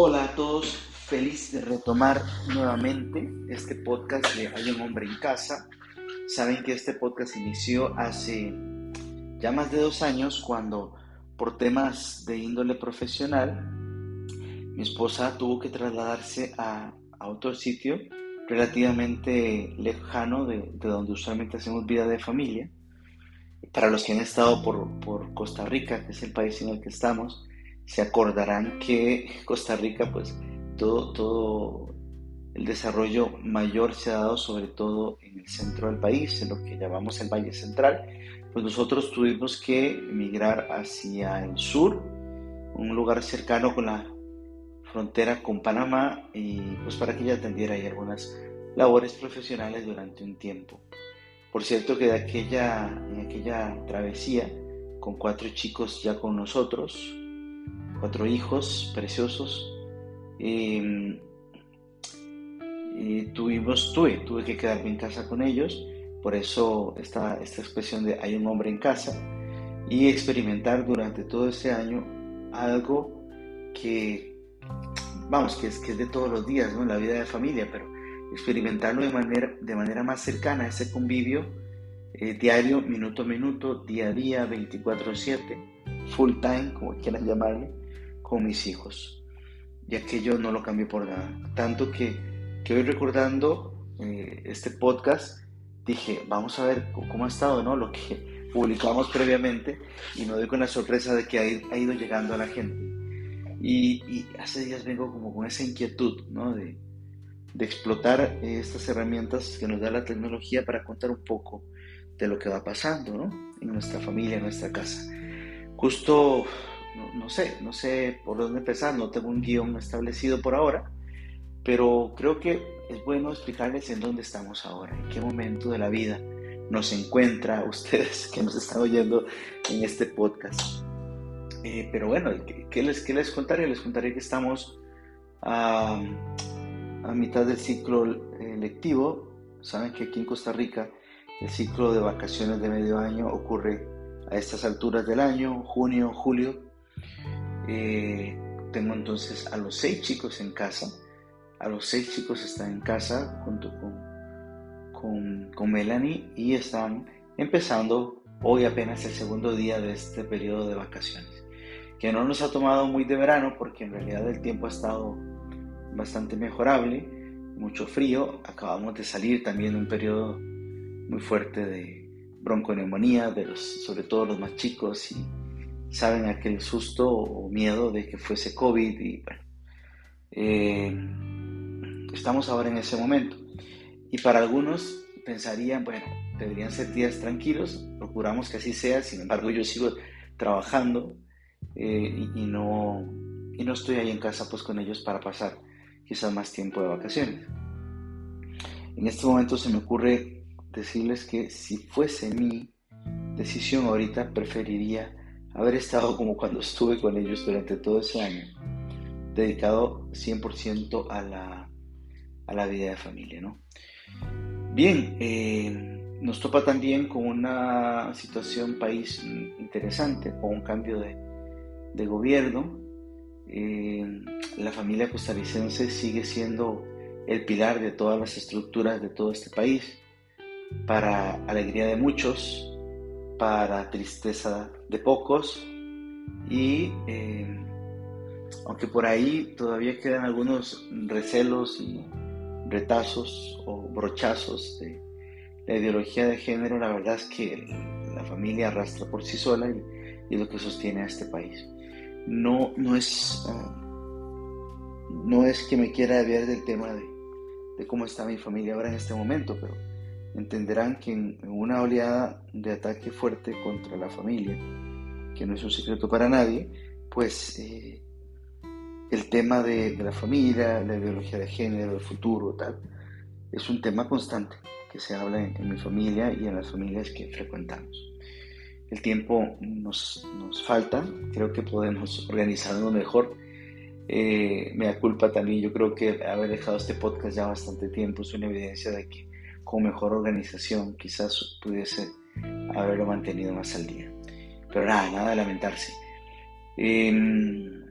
Hola a todos, feliz de retomar nuevamente este podcast de Hay un hombre en casa. Saben que este podcast inició hace ya más de dos años cuando por temas de índole profesional mi esposa tuvo que trasladarse a, otro sitio relativamente lejano de, donde usualmente hacemos vida de familia. Para los que han estado por, por Costa Rica, que es el país en el que estamos, se acordarán que Costa Rica, pues todo, todo el desarrollo mayor se ha dado sobre todo en el centro del país, en lo que llamamos el Valle Central. Pues nosotros tuvimos que emigrar hacia el sur, un lugar cercano con la frontera con Panamá, y pues para que ella atendiera ahí algunas labores profesionales durante un tiempo. Por cierto que de aquella, en aquella travesía, con cuatro chicos ya con nosotros, cuatro hijos preciosos. Y, tuvimos, tuve, tuve que quedarme en casa con ellos, por eso esta, esta expresión de hay un hombre en casa, y experimentar durante todo ese año algo que, vamos, que es, que es de todos los días, ¿no? La vida de familia, pero experimentarlo de manera, de manera más cercana, ese convivio eh, diario, minuto a minuto, día a día, 24/7, full time, como quieran llamarle, con mis hijos. Y aquello no lo cambié por nada. Tanto que, que hoy recordando eh, este podcast, dije, vamos a ver cómo ha estado ¿no? lo que publicamos previamente y me doy con la sorpresa de que ha, ido llegando a la gente. Y, hace días vengo como con esa inquietud ¿no? de, de explotar estas herramientas que nos da la tecnología para contar un poco de lo que va pasando ¿no? en nuestra familia, en nuestra casa. Justo no, sé, no sé por dónde empezar, no tengo un guion establecido por ahora, pero creo que es bueno explicarles en dónde estamos ahora, en qué momento de la vida nos encuentra ustedes que nos están oyendo en este podcast. Eh, pero bueno, ¿qué, les, ¿qué les contaré? Les contaré que estamos a, a mitad del ciclo eh, lectivo. Saben que aquí en Costa Rica el ciclo de vacaciones de medio año ocurre a estas alturas del año, junio, julio, eh, tengo entonces a los seis chicos en casa. A los seis chicos están en casa junto con, con, con Melanie y están empezando hoy apenas el segundo día de este periodo de vacaciones. Que no nos ha tomado muy de verano porque en realidad el tiempo ha estado bastante mejorable, mucho frío. Acabamos de salir también de un periodo muy fuerte de bronconeumonía, de los, sobre todo los más chicos y saben aquel susto o miedo de que fuese COVID y bueno, eh, estamos ahora en ese momento. Y para algunos pensarían, bueno, deberían ser días tranquilos, procuramos que así sea, sin embargo yo sigo trabajando eh, y, no, y no estoy ahí en casa pues con ellos para pasar quizás más tiempo de vacaciones. En este momento se me ocurre decirles que si fuese mi decisión ahorita preferiría haber estado como cuando estuve con ellos durante todo ese año, dedicado 100% a la, a la vida de familia. ¿no? Bien, eh, nos topa también con una situación país interesante, con un cambio de, de gobierno. Eh, la familia costarricense sigue siendo el pilar de todas las estructuras de todo este país. Para alegría de muchos, para tristeza de pocos y eh, aunque por ahí todavía quedan algunos recelos y retazos o brochazos de la ideología de género, la verdad es que la familia arrastra por sí sola y, es lo que sostiene a este país. No, no, es, ah, no es que me quiera ver del tema de, de cómo está mi familia ahora en este momento, pero entenderán que en una oleada de ataque fuerte contra la familia, que no es un secreto para nadie, pues eh, el tema de, la familia, la ideología de género, el futuro, tal, es un tema constante que se habla en, mi familia y en las familias que frecuentamos. El tiempo nos, nos falta, creo que podemos organizarnos mejor. Eh, me da culpa también, yo creo que haber dejado este podcast ya bastante tiempo es una evidencia de que con mejor organización quizás pudiese haberlo mantenido más al día. Pero nada, nada de lamentarse. Em,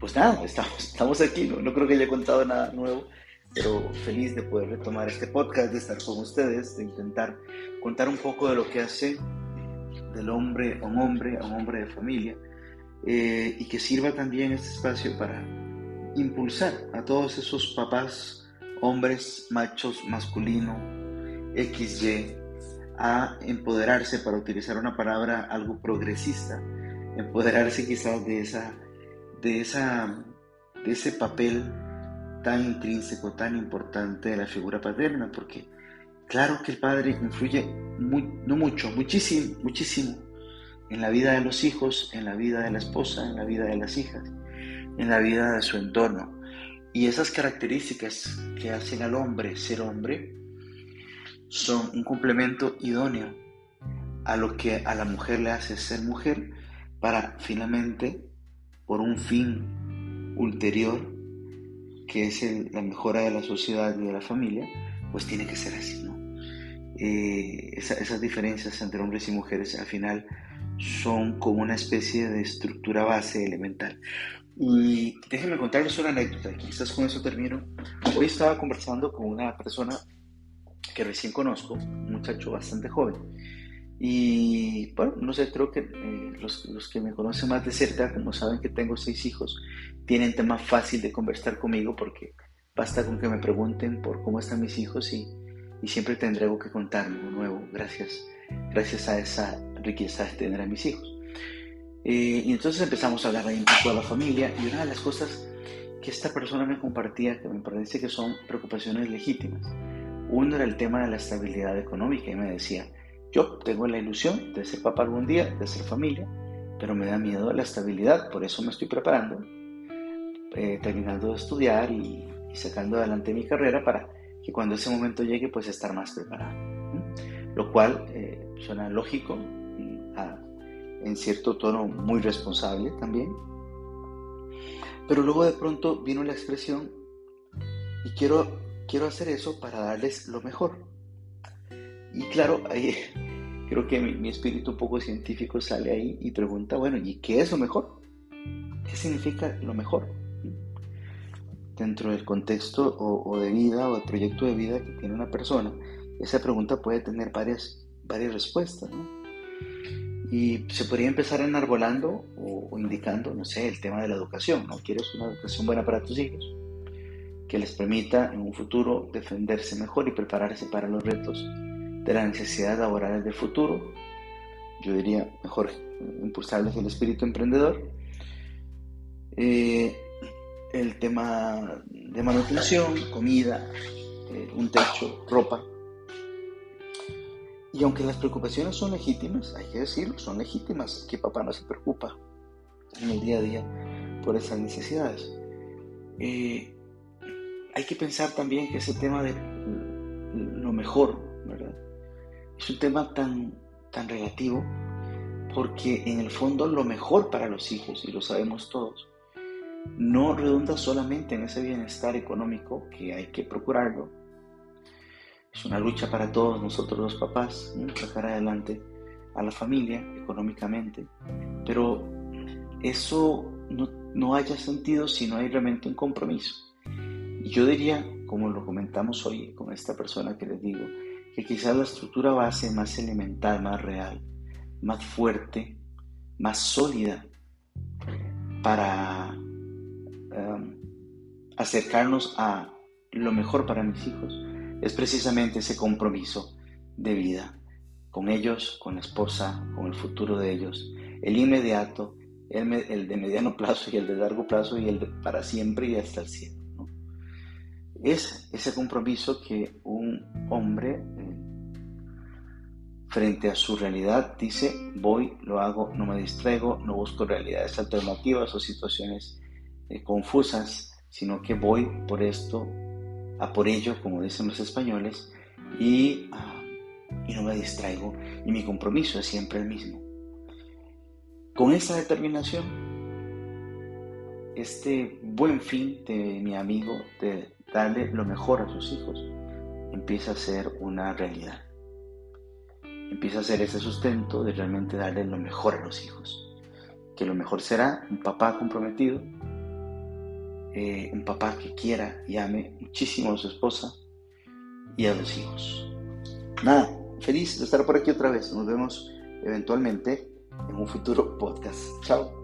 pues nada, estamos, estamos aquí, ¿no? no creo que haya contado nada nuevo, pero feliz de poder retomar este podcast, de estar con ustedes, de intentar contar un poco de lo que hace del hombre a un hombre, a un hombre de familia, eh, y que sirva también este espacio para impulsar a todos esos papás, hombres, machos, masculino, XY, a empoderarse, para utilizar una palabra algo progresista, empoderarse quizás de, esa, de, esa, de ese papel tan intrínseco, tan importante de la figura paterna, porque claro que el padre influye no mucho, muchísimo, muchísimo en la vida de los hijos, en la vida de la esposa, en la vida de las hijas, en la vida de su entorno. Y esas características que hacen al hombre ser hombre son un complemento idóneo a lo que a la mujer le hace ser mujer para finalmente, por un fin ulterior, que es la mejora de la sociedad y de la familia, pues tiene que ser así. Eh, esas diferencias entre hombres y mujeres al final son como una especie de estructura base elemental. Y déjenme contarles una anécdota, quizás con eso termino. Hoy estaba conversando con una persona que recién conozco, un muchacho bastante joven. Y bueno, no sé, creo que eh, los, los, que me conocen más de cerca, como saben que tengo seis hijos, tienen tema fácil de conversar conmigo porque basta con que me pregunten por cómo están mis hijos y, y siempre tendré algo que contarme nuevo gracias, gracias a esa riqueza de tener a mis hijos. Eh, y entonces empezamos a hablar ahí un poco de la familia y una de las cosas que esta persona me compartía, que me parece que son preocupaciones legítimas, uno era el tema de la estabilidad económica y me decía, yo tengo la ilusión de ser papá algún día, de ser familia, pero me da miedo la estabilidad, por eso me estoy preparando, eh, terminando de estudiar y, sacando adelante mi carrera para que cuando ese momento llegue pues estar más preparado. Lo cual eh, suena lógico, en cierto tono muy responsable también. Pero luego de pronto vino la expresión, y quiero, quiero hacer eso para darles lo mejor. Y claro, ahí, creo que mi, espíritu un poco científico sale ahí y pregunta, bueno, ¿y qué es lo mejor? ¿Qué significa lo mejor? Dentro del contexto o, de vida o de proyecto de vida que tiene una persona, esa pregunta puede tener varias, varias respuestas. ¿no? Y se podría empezar enarbolando o, indicando, no sé, el tema de la educación, ¿no? ¿Quieres una educación buena para tus hijos? Que les permita en un futuro defenderse mejor y prepararse para los retos de las necesidades laborales del futuro. Yo diría, mejor impulsarles el espíritu emprendedor. Eh, el tema de manutención, comida, eh, un techo, ropa, y aunque las preocupaciones son legítimas, hay que decirlo, son legítimas, que papá no se preocupa en el día a día por esas necesidades. Eh, hay que pensar también que ese tema de lo mejor, ¿verdad? Es un tema tan, tan relativo porque en el fondo lo mejor para los hijos, y lo sabemos todos, no redunda solamente en ese bienestar económico que hay que procurarlo, es una lucha para todos nosotros los papás, sacar adelante a la familia económicamente, pero eso no, no haya sentido si no hay realmente un compromiso. Y yo diría, como lo comentamos hoy con esta persona que les digo, que quizás la estructura base más elemental, más real, más fuerte, más sólida para um, acercarnos a lo mejor para mis hijos, es precisamente ese compromiso de vida con ellos, con la esposa, con el futuro de ellos, el inmediato, el, de mediano plazo y el de largo plazo y el de para siempre y hasta el cielo. Es ese compromiso que un hombre eh, frente a su realidad dice, voy, lo hago, no me distraigo, no busco realidades alternativas o situaciones eh, confusas, sino que voy por esto a por ello, como dicen los españoles, y, ah, y no me distraigo, y mi compromiso es siempre el mismo. Con esa determinación, este buen fin de mi amigo de darle lo mejor a sus hijos empieza a ser una realidad. Empieza a ser ese sustento de realmente darle lo mejor a los hijos. Que lo mejor será un papá comprometido eh, un papá que quiera y ame muchísimo a su esposa y a los hijos. Nada, feliz de estar por aquí otra vez. Nos vemos eventualmente en un futuro podcast. Chao.